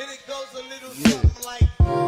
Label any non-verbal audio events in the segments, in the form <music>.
And it goes a little yeah. something like.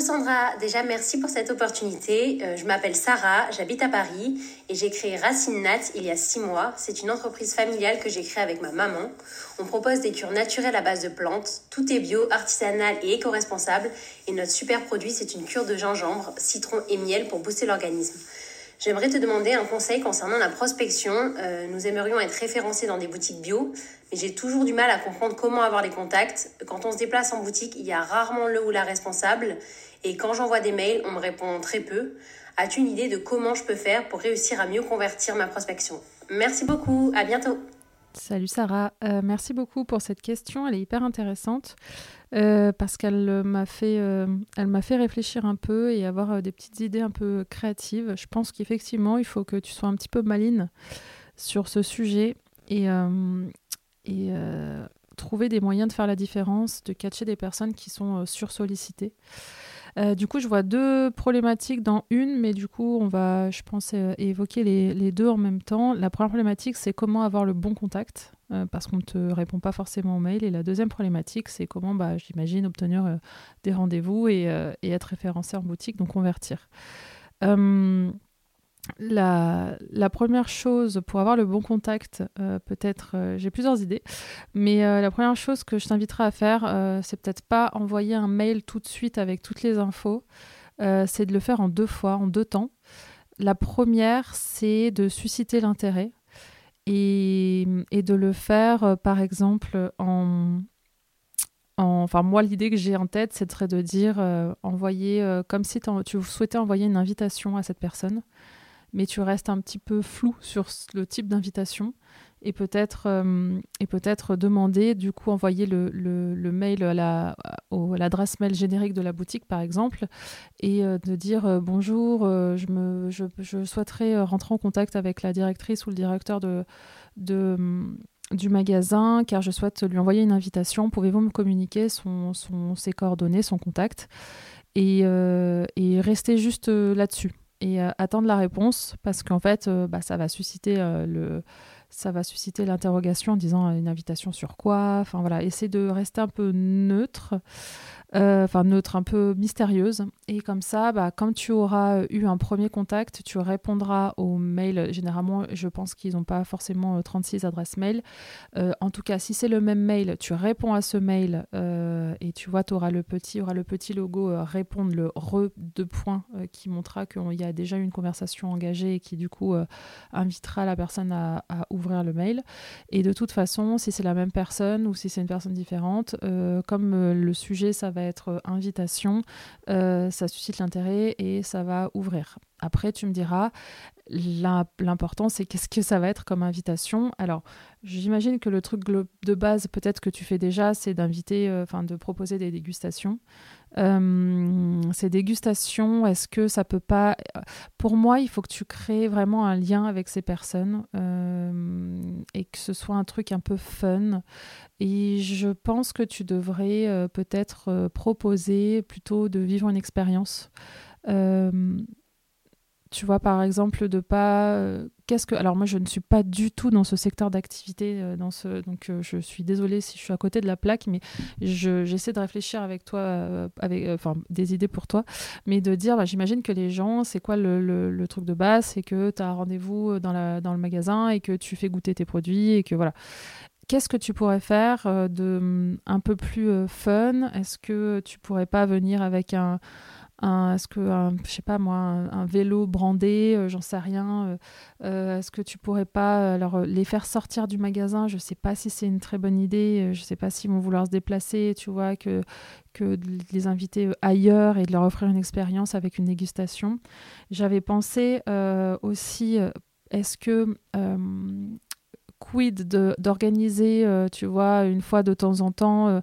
Sandra, déjà merci pour cette opportunité. Euh, je m'appelle Sarah, j'habite à Paris et j'ai créé Racine Nat il y a six mois. C'est une entreprise familiale que j'ai créée avec ma maman. On propose des cures naturelles à base de plantes. Tout est bio, artisanal et éco-responsable. Et notre super produit, c'est une cure de gingembre, citron et miel pour booster l'organisme. J'aimerais te demander un conseil concernant la prospection. Euh, nous aimerions être référencés dans des boutiques bio, mais j'ai toujours du mal à comprendre comment avoir les contacts. Quand on se déplace en boutique, il y a rarement le ou la responsable, et quand j'envoie des mails, on me répond très peu. As-tu une idée de comment je peux faire pour réussir à mieux convertir ma prospection? Merci beaucoup, à bientôt. Salut Sarah, euh, merci beaucoup pour cette question, elle est hyper intéressante. Euh, parce qu'elle euh, m'a fait, réfléchir un peu et avoir des petites idées un peu créatives. Je pense qu'effectivement, il faut que tu sois un petit peu maline sur ce sujet et, et trouver des moyens de faire la différence, de catcher des personnes qui sont sursollicitées. Du coup, je vois deux problématiques dans une, mais du coup, on va, je pense, évoquer les, deux en même temps. La première problématique, c'est comment avoir le bon contact. Euh, parce qu'on ne te répond pas forcément au mail. Et la deuxième problématique, c'est comment, bah, j'imagine, obtenir euh, des rendez-vous euh, et, être référencé en boutique, donc convertir. La, première chose pour avoir le bon contact, peut-être, j'ai plusieurs idées, mais la première chose que je t'inviterai à faire, c'est peut-être pas envoyer un mail tout de suite avec toutes les infos, c'est de le faire en deux fois, en deux temps. La première, c'est de susciter l'intérêt et, de le faire, euh, par exemple, en, Enfin, moi, l'idée que j'ai en tête, c'est de dire euh, envoyer, euh, comme si tu souhaitais envoyer une invitation à cette personne, mais tu restes un petit peu flou sur le type d'invitation et peut-être euh, et peut-être demander du coup envoyer le, le, mail à la l'adresse mail générique de la boutique par exemple et euh, de dire euh, bonjour je me je, souhaiterais rentrer en contact avec la directrice ou le directeur de, de du magasin car je souhaite lui envoyer une invitation. Pouvez-vous me communiquer son, son, ses coordonnées son contact? Et, et rester juste là-dessus et attendre la réponse parce qu'en fait bah, ça va susciter le ça va susciter l'interrogation en disant une invitation sur quoi? Enfin voilà, essayer de rester un peu neutre euh, enfin neutre, un peu mystérieuse. Et comme ça, bah, quand tu auras eu un premier contact, tu répondras aux mails. Généralement, je pense qu'ils n'ont pas forcément 36 euh, adresses mail. Euh, en tout cas, si c'est le même mail, tu réponds à ce mail et tu vois, tu auras le petit, aura le petit logo répondre, le re de points qui montrera qu'il y a déjà eu une conversation engagée et qui du coup invitera la personne à, à, ouvrir le mail. Et de toute façon, si c'est la même personne ou si c'est une personne différente, comme le sujet, ça va être invitation, euh, ça suscite l'intérêt et ça va ouvrir. Après, tu me diras, l'important, c'est qu'est-ce que ça va être comme invitation. Alors, j'imagine que le truc de base, peut-être que tu fais déjà, c'est d'inviter, euh, enfin, de proposer des dégustations. Ces dégustations, est-ce que ça peut pas... Pour moi, il faut que tu crées vraiment un lien avec ces personnes et que ce soit un truc un peu fun. Et je pense que tu devrais euh, peut-être euh, proposer plutôt de vivre une expérience. Euh, tu vois, par exemple, de pas. Euh, qu'est-ce que. Alors, moi, je ne suis pas du tout dans ce secteur d'activité. Euh. Donc, je suis désolée si je suis à côté de la plaque, mais j'essaie de réfléchir avec toi, avec enfin, des idées pour toi. Mais de dire, bah, j'imagine que les gens, c'est quoi le, truc de base? C'est que tu as rendez-vous dans, dans le magasin et que tu fais goûter tes produits et que voilà qu'est-ce que tu pourrais faire de mm, un peu plus fun? Est-ce que tu pourrais pas venir avec un, est-ce que, je sais pas moi, un, vélo brandé, euh, j'en sais rien. Euh, euh, est-ce que tu pourrais pas alors, les faire sortir du magasin? Je sais pas si c'est une très bonne idée. je sais pas s'ils vont vouloir se déplacer, tu vois, que, que de les inviter ailleurs et de leur offrir une expérience avec une dégustation. J'avais pensé aussi, est-ce que quid d'organiser, tu vois, une fois de temps en temps,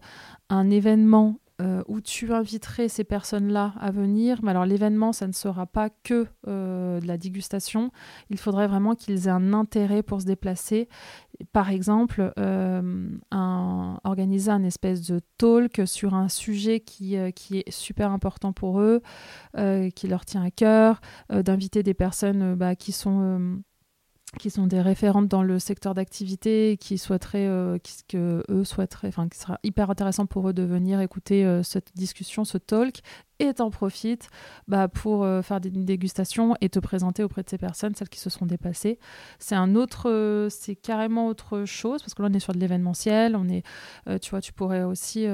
un événement euh, où tu inviterais ces personnes-là à venir. Mais alors l'événement, ça ne sera pas que euh, de la dégustation. Il faudrait vraiment qu'ils aient un intérêt pour se déplacer. Par exemple, euh, un, organiser un espèce de talk sur un sujet qui, qui est super important pour eux, qui leur tient à cœur, d'inviter des personnes bah, qui sont qui sont des référentes dans le secteur d'activité, qui souhaiteraient, euh, que eux souhaiteraient, enfin, qui sera hyper intéressant pour eux de venir écouter euh, cette discussion, ce talk, et t'en profites bah, pour euh, faire des dégustations et te présenter auprès de ces personnes, celles qui se sont dépassées. C'est un autre, euh, c'est carrément autre chose parce que là on est sur de l'événementiel, on est, euh, tu vois, tu pourrais aussi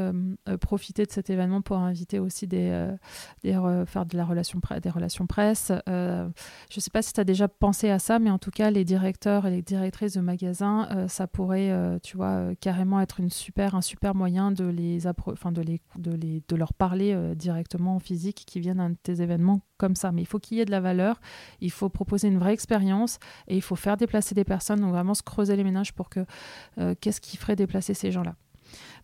profiter de cet événement pour inviter aussi des, faire de la relation des relations presse. je sais pas si tu as déjà pensé à ça, mais en tout cas les directeurs et les directrices de magasins, ça pourrait, tu vois, carrément être une super, un super moyen de les, de les, de les, de leur parler directement physique qui viennent à tes événements comme ça. Mais il faut qu'il y ait de la valeur, il faut proposer une vraie expérience et il faut faire déplacer des personnes, donc vraiment se creuser les ménages pour que euh, qu'est-ce qui ferait déplacer ces gens-là.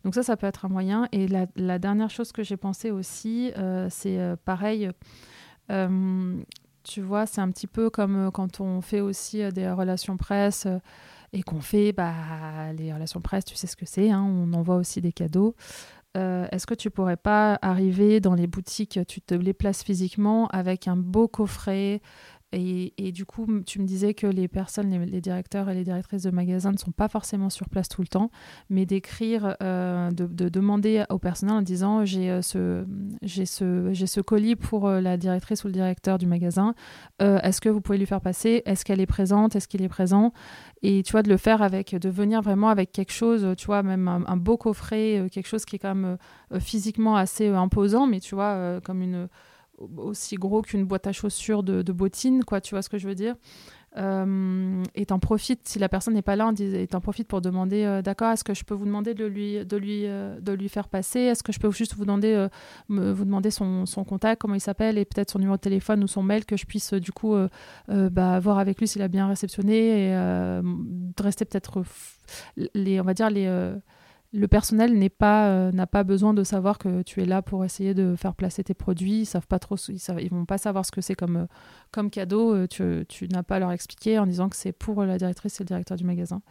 Donc ça, ça peut être un moyen. Et la, dernière chose que j'ai pensé aussi, euh, c'est euh, pareil. tu vois, c'est un petit peu comme quand on fait aussi des relations presse et qu'on fait bah, les relations presse, tu sais ce que c'est, hein, on envoie aussi des cadeaux. Euh, est-ce que tu pourrais pas arriver dans les boutiques, tu te les places physiquement avec un beau coffret et, du coup, tu me disais que les personnes, les, directeurs et les directrices de magasins ne sont pas forcément sur place tout le temps, mais d'écrire, euh, de, demander au personnel en disant j'ai euh, ce, ce, ce colis pour euh, la directrice ou le directeur du magasin. est-ce que vous pouvez lui faire passer? Est-ce qu'elle est présente? Est-ce qu'il est présent? Et tu vois, de le faire avec, de venir vraiment avec quelque chose, tu vois, même un beau coffret, quelque chose qui est quand même physiquement assez imposant, mais tu vois, comme une aussi gros qu'une boîte à chaussures de, bottines, quoi, tu vois ce que je veux dire. Euh, et t'en profites si la personne n'est pas là et t'en profites pour demander euh, d'accord est-ce que je peux vous demander de lui de lui euh, de lui faire passer? Est-ce que je peux juste vous demander euh, vous demander son, son, contact comment il s'appelle et peut-être son numéro de téléphone ou son mail que je puisse du coup bah, voir avec lui s'il a bien réceptionné et de rester peut-être les on va dire les le personnel euh, n'a pas besoin de savoir que tu es là pour essayer de faire placer tes produits. Ils savent pas trop, ils, vont pas savoir ce que c'est comme euh, cadeau. Euh, tu, n'as pas à leur expliquer en disant que c'est pour la directrice et le directeur du magasin.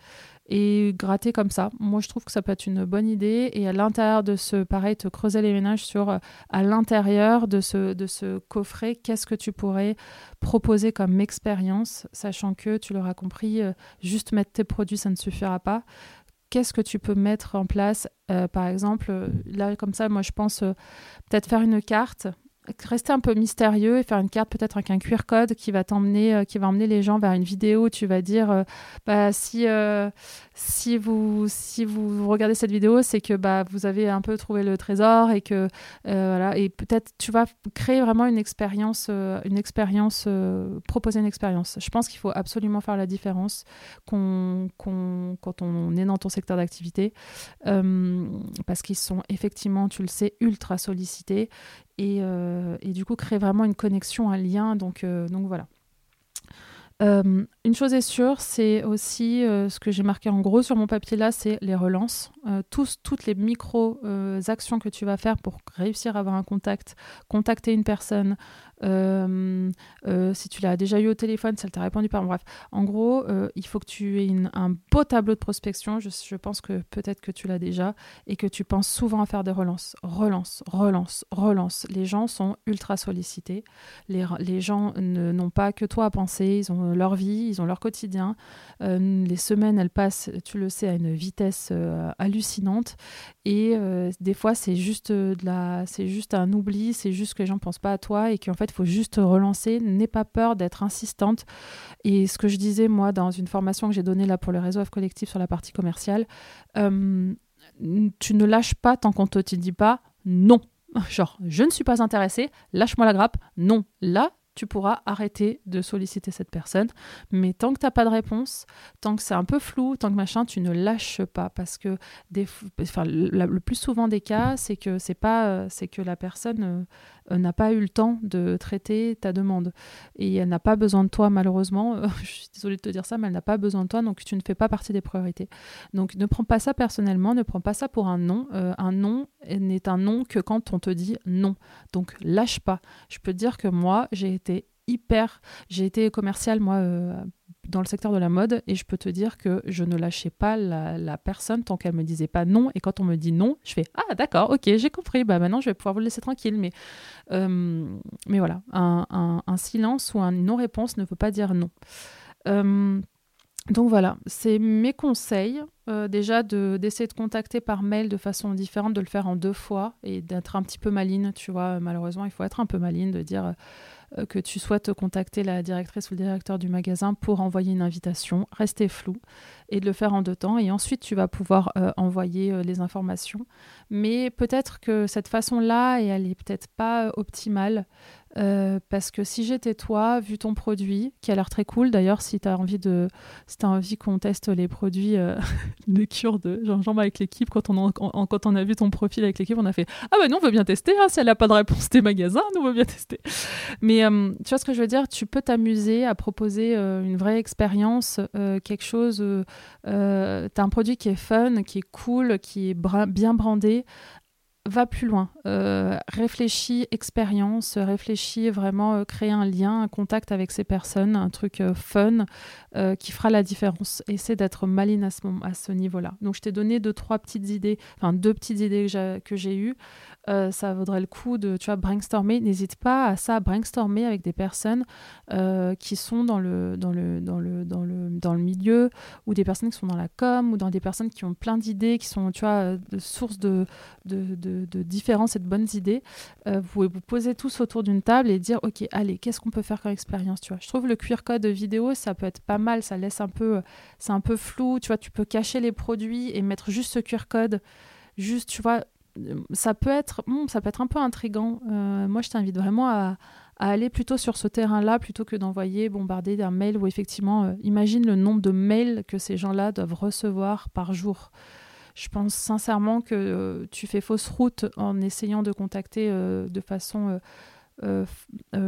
Et gratter comme ça, moi je trouve que ça peut être une bonne idée. Et à l'intérieur de ce, pareil, te creuser les ménages sur à l'intérieur de ce coffret, qu'est-ce que tu pourrais proposer comme expérience, sachant que tu l'auras compris, juste mettre tes produits ça ne suffira pas qu'est-ce que tu peux mettre en place euh, Par exemple, euh, là, comme ça, moi, je pense euh, peut-être faire une carte rester un peu mystérieux et faire une carte peut-être avec un QR code qui va t'emmener euh, qui va emmener les gens vers une vidéo où tu vas dire euh, bah si euh, si vous si vous regardez cette vidéo c'est que bah vous avez un peu trouvé le trésor et que voilà. Et peut-être tu vas créer vraiment une expérience une expérience proposer une expérience. Je pense qu'il faut absolument faire la différence qu'on quand on est dans ton secteur d'activité parce qu'ils sont effectivement tu le sais ultra sollicités euh, et, du coup créer vraiment une connexion, un lien. Donc, euh, donc voilà. Euh, une chose est sûre, c'est aussi ce que j'ai marqué en gros sur mon papier là, c'est les relances. toutes les micro-actions que tu vas faire pour réussir à avoir un contact, contacter une personne, si tu l'as déjà eu au téléphone, ça t'a répondu pas. Bref, en gros, il faut que tu aies un beau tableau de prospection. Je, pense que peut-être que tu l'as déjà et que tu penses souvent à faire des relances. Relance, relance, relance. Les gens sont ultra sollicités. Les, gens n'ont pas que toi à penser. Ils ont leur vie, ils ont leur quotidien. les semaines, elles passent, tu le sais, à une vitesse hallucinante. Et des fois, c'est juste de la, c'est juste un oubli, c'est juste que les gens pensent pas à toi et qu'en fait, il faut juste relancer. N'aie pas peur d'être insistante. Et ce que je disais, moi, dans une formation que j'ai donnée là pour le réseau collectif sur la partie commerciale, euh, tu ne lâches pas tant qu'on ne te dit pas non. Genre, je ne suis pas intéressé, lâche-moi la grappe. Non, là, tu pourras arrêter de solliciter cette personne. Mais tant que tu n'as pas de réponse, tant que c'est un peu flou, tant que machin, tu ne lâches pas. Parce que des, enfin, le, plus souvent des cas, c'est que, c'est pas, euh, c'est que la personne euh, euh, n'a pas eu le temps de traiter ta demande. Et elle n'a pas besoin de toi, malheureusement. <laughs> je suis désolée de te dire ça, mais elle n'a pas besoin de toi, donc tu ne fais pas partie des priorités. Donc ne prends pas ça personnellement, ne prends pas ça pour un non. un non n'est un non que quand on te dit non. Donc lâche pas. Je peux te dire que moi, j'ai hyper. J'ai été commerciale, moi, euh, dans le secteur de la mode, et je peux te dire que je ne lâchais pas la, personne tant qu'elle me disait pas non. Et quand on me dit non, je fais Ah, d'accord, ok, j'ai compris, bah maintenant je vais pouvoir vous laisser tranquille. Mais, euh, mais voilà, un, silence ou une non-réponse ne veut pas dire non. Euh, donc voilà, c'est mes conseils. déjà d'essayer de contacter par mail de façon différente, de le faire en deux fois et d'être un petit peu maline, tu vois. Malheureusement, il faut être un peu maline, de dire que tu souhaites contacter la directrice ou le directeur du magasin pour envoyer une invitation, rester flou et de le faire en deux temps. Et ensuite, tu vas pouvoir euh, envoyer euh, les informations. Mais peut-être que cette façon-là, elle est peut-être pas optimale. Parce que si j'étais toi, vu ton produit, qui a l'air très cool, d'ailleurs, si tu as envie si envie qu'on teste les produits <laughs> de cure de Jean-Jean avec l'équipe, quand on, a, quand on a vu ton profil avec l'équipe, on a fait Ah ben nous, on veut bien tester, hein, si elle n'a pas de réponse des magasins, nous, on veut bien tester. Mais euh, tu vois ce que je veux dire? Tu peux t'amuser à proposer euh, une vraie expérience, euh, quelque chose. tu as un produit qui est fun, qui est cool, qui est bien brandé, va plus loin. Euh, réfléchis expérience, réfléchis vraiment euh, créer un lien, un contact avec ces personnes, un truc euh, fun qui fera la différence. Essaie d'être maline à ce, niveau-là. Donc je t'ai donné deux, trois petites idées, enfin deux petites idées que j'ai eues. ça vaudrait le coup de tu vois, brainstormer. N'hésite pas à ça, brainstormer avec des personnes qui sont dans le, milieu ou des personnes qui sont dans la com ou dans des personnes qui ont plein d'idées, qui sont tu vois, de de, de de, différences et de bonnes idées, euh, vous pouvez vous poser tous autour d'une table et dire ok allez qu'est-ce qu'on peut faire comme expérience tu je trouve le QR code vidéo ça peut être pas mal ça laisse un peu c'est un peu flou tu vois tu peux cacher les produits et mettre juste ce QR code juste tu vois ça peut être hmm, ça peut être un peu intrigant euh, moi je t'invite vraiment à, aller plutôt sur ce terrain-là plutôt que d'envoyer, bombarder d'un mail où effectivement, euh, imagine le nombre de mails que ces gens-là doivent recevoir par jour. Je pense sincèrement que euh, tu fais fausse route en essayant de contacter euh, de façon euh,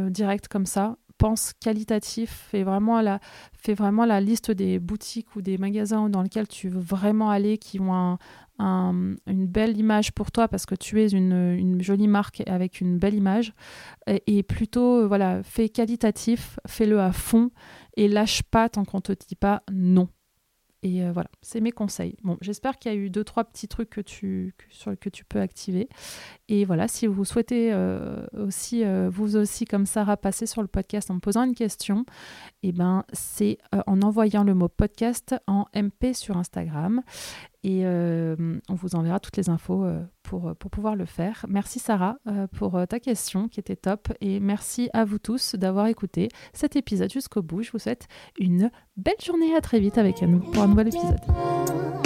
directe comme ça. Pense qualitatif, fais vraiment, la, fais vraiment la liste des boutiques ou des magasins dans lesquels tu veux vraiment aller, qui ont une belle image pour toi parce que tu es une, jolie marque avec une belle image. Et, plutôt, voilà, fais qualitatif, fais-le à fond et lâche pas tant qu'on te dit pas non. Et euh, voilà, c'est mes conseils. Bon, j'espère qu'il y a eu deux, trois petits trucs que tu, que, tu peux activer. Et voilà, si vous souhaitez euh, aussi, euh, vous aussi, comme Sarah, passer sur le podcast en me posant une question, eh ben, c'est en envoyant le mot podcast en MP sur Instagram. Et on vous enverra toutes les infos pour, pour pouvoir le faire. Merci Sarah pour ta question qui était top. Et merci à vous tous d'avoir écouté cet épisode jusqu'au bout. Je vous souhaite une belle journée. À très vite avec nous pour un nouvel épisode.